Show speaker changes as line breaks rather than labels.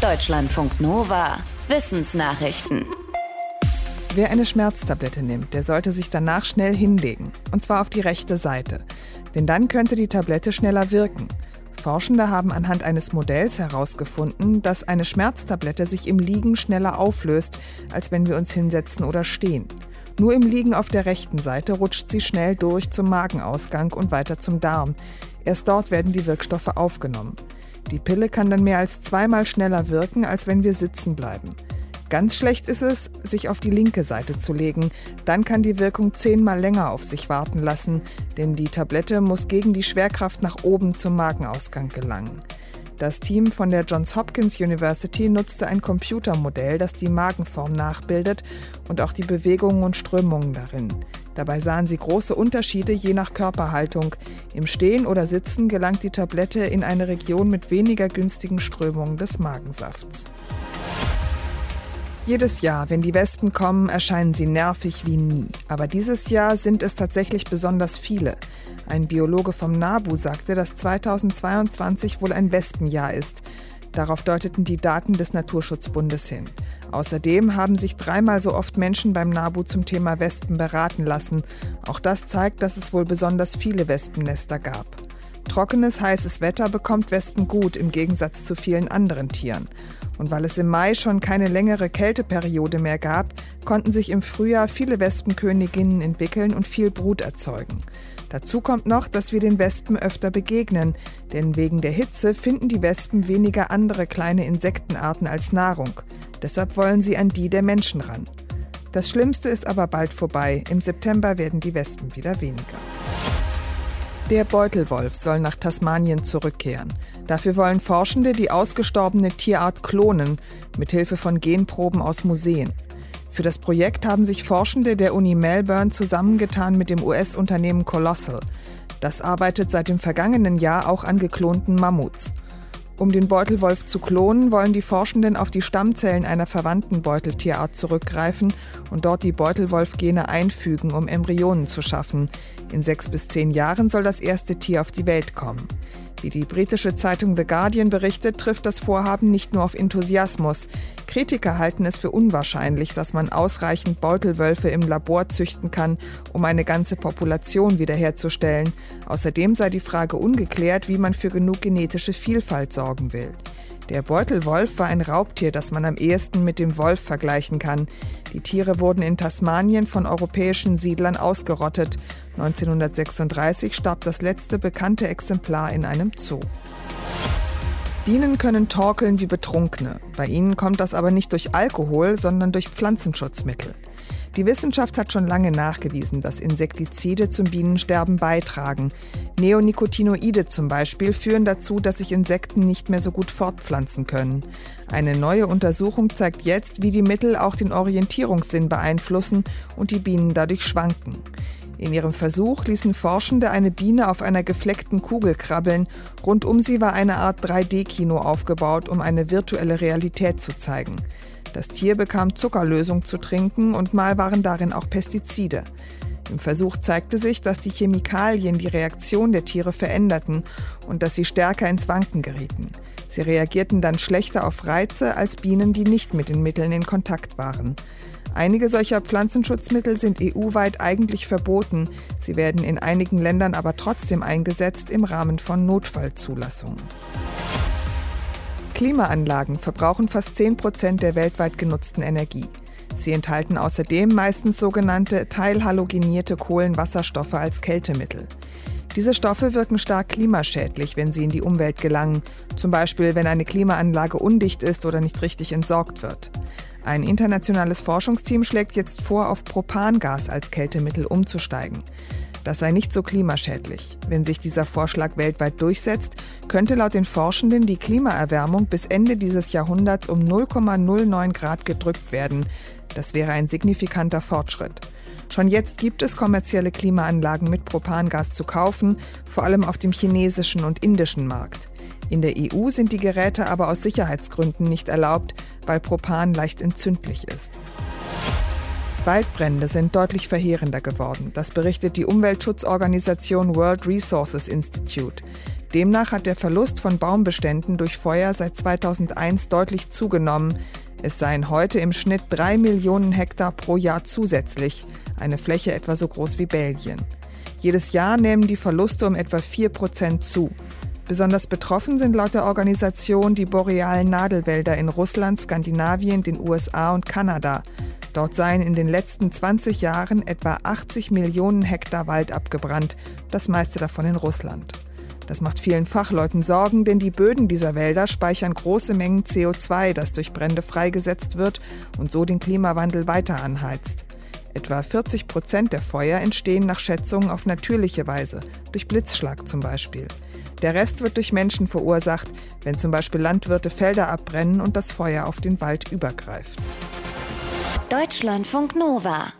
Deutschlandfunk Nova. Wissensnachrichten.
Wer eine Schmerztablette nimmt, der sollte sich danach schnell hinlegen. Und zwar auf die rechte Seite. Denn dann könnte die Tablette schneller wirken. Forschende haben anhand eines Modells herausgefunden, dass eine Schmerztablette sich im Liegen schneller auflöst, als wenn wir uns hinsetzen oder stehen. Nur im Liegen auf der rechten Seite rutscht sie schnell durch zum Magenausgang und weiter zum Darm. Erst dort werden die Wirkstoffe aufgenommen. Die Pille kann dann mehr als zweimal schneller wirken, als wenn wir sitzen bleiben. Ganz schlecht ist es, sich auf die linke Seite zu legen. Dann kann die Wirkung zehnmal länger auf sich warten lassen, denn die Tablette muss gegen die Schwerkraft nach oben zum Magenausgang gelangen. Das Team von der Johns Hopkins University nutzte ein Computermodell, das die Magenform nachbildet und auch die Bewegungen und Strömungen darin. Dabei sahen sie große Unterschiede je nach Körperhaltung. Im Stehen oder Sitzen gelangt die Tablette in eine Region mit weniger günstigen Strömungen des Magensafts. Jedes Jahr, wenn die Wespen kommen, erscheinen sie nervig wie nie. Aber dieses Jahr sind es tatsächlich besonders viele. Ein Biologe vom NABU sagte, dass 2022 wohl ein Wespenjahr ist. Darauf deuteten die Daten des Naturschutzbundes hin. Außerdem haben sich dreimal so oft Menschen beim NABU zum Thema Wespen beraten lassen. Auch das zeigt, dass es wohl besonders viele Wespennester gab. Trockenes, heißes Wetter bekommt Wespen gut im Gegensatz zu vielen anderen Tieren. Und weil es im Mai schon keine längere Kälteperiode mehr gab, konnten sich im Frühjahr viele Wespenköniginnen entwickeln und viel Brut erzeugen. Dazu kommt noch, dass wir den Wespen öfter begegnen, denn wegen der Hitze finden die Wespen weniger andere kleine Insektenarten als Nahrung. Deshalb wollen sie an die der Menschen ran. Das Schlimmste ist aber bald vorbei. Im September werden die Wespen wieder weniger. Der Beutelwolf soll nach Tasmanien zurückkehren. Dafür wollen Forschende die ausgestorbene Tierart klonen, mithilfe von Genproben aus Museen. Für das Projekt haben sich Forschende der Uni Melbourne zusammengetan mit dem US-Unternehmen Colossal. Das arbeitet seit dem vergangenen Jahr auch an geklonten Mammuts. Um den Beutelwolf zu klonen, wollen die Forschenden auf die Stammzellen einer verwandten Beuteltierart zurückgreifen und dort die Beutelwolf-Gene einfügen, um Embryonen zu schaffen. In sechs bis zehn Jahren soll das erste Tier auf die Welt kommen. Wie die britische Zeitung The Guardian berichtet, trifft das Vorhaben nicht nur auf Enthusiasmus. Kritiker halten es für unwahrscheinlich, dass man ausreichend Beutelwölfe im Labor züchten kann, um eine ganze Population wiederherzustellen. Außerdem sei die Frage ungeklärt, wie man für genug genetische Vielfalt sorgen will. Der Beutelwolf war ein Raubtier, das man am ehesten mit dem Wolf vergleichen kann. Die Tiere wurden in Tasmanien von europäischen Siedlern ausgerottet. 1936 starb das letzte bekannte Exemplar in einem Zoo. Bienen können torkeln wie Betrunkene. Bei ihnen kommt das aber nicht durch Alkohol, sondern durch Pflanzenschutzmittel. Die Wissenschaft hat schon lange nachgewiesen, dass Insektizide zum Bienensterben beitragen. Neonicotinoide zum Beispiel führen dazu, dass sich Insekten nicht mehr so gut fortpflanzen können. Eine neue Untersuchung zeigt jetzt, wie die Mittel auch den Orientierungssinn beeinflussen und die Bienen dadurch schwanken. In ihrem Versuch ließen Forschende eine Biene auf einer gefleckten Kugel krabbeln. Rund um sie war eine Art 3D-Kino aufgebaut, um eine virtuelle Realität zu zeigen. Das Tier bekam Zuckerlösung zu trinken und mal waren darin auch Pestizide. Im Versuch zeigte sich, dass die Chemikalien die Reaktion der Tiere veränderten und dass sie stärker ins Wanken gerieten. Sie reagierten dann schlechter auf Reize als Bienen, die nicht mit den Mitteln in Kontakt waren. Einige solcher Pflanzenschutzmittel sind EU-weit eigentlich verboten. Sie werden in einigen Ländern aber trotzdem eingesetzt im Rahmen von Notfallzulassungen. Klimaanlagen verbrauchen fast 10 Prozent der weltweit genutzten Energie. Sie enthalten außerdem meistens sogenannte teilhalogenierte Kohlenwasserstoffe als Kältemittel. Diese Stoffe wirken stark klimaschädlich, wenn sie in die Umwelt gelangen, zum Beispiel wenn eine Klimaanlage undicht ist oder nicht richtig entsorgt wird. Ein internationales Forschungsteam schlägt jetzt vor, auf Propangas als Kältemittel umzusteigen. Das sei nicht so klimaschädlich. Wenn sich dieser Vorschlag weltweit durchsetzt, könnte laut den Forschenden die Klimaerwärmung bis Ende dieses Jahrhunderts um 0,09 Grad gedrückt werden. Das wäre ein signifikanter Fortschritt. Schon jetzt gibt es kommerzielle Klimaanlagen mit Propangas zu kaufen, vor allem auf dem chinesischen und indischen Markt. In der EU sind die Geräte aber aus Sicherheitsgründen nicht erlaubt, weil Propan leicht entzündlich ist. Waldbrände sind deutlich verheerender geworden. Das berichtet die Umweltschutzorganisation World Resources Institute. Demnach hat der Verlust von Baumbeständen durch Feuer seit 2001 deutlich zugenommen. Es seien heute im Schnitt drei Millionen Hektar pro Jahr zusätzlich, eine Fläche etwa so groß wie Belgien. Jedes Jahr nehmen die Verluste um etwa 4 Prozent zu. Besonders betroffen sind laut der Organisation die borealen Nadelwälder in Russland, Skandinavien, den USA und Kanada. Dort seien in den letzten 20 Jahren etwa 80 Millionen Hektar Wald abgebrannt, das meiste davon in Russland. Das macht vielen Fachleuten Sorgen, denn die Böden dieser Wälder speichern große Mengen CO2, das durch Brände freigesetzt wird und so den Klimawandel weiter anheizt. Etwa 40 Prozent der Feuer entstehen nach Schätzungen auf natürliche Weise, durch Blitzschlag zum Beispiel. Der Rest wird durch Menschen verursacht, wenn zum Beispiel Landwirte Felder abbrennen und das Feuer auf den Wald übergreift.
Deutschlandfunk Nova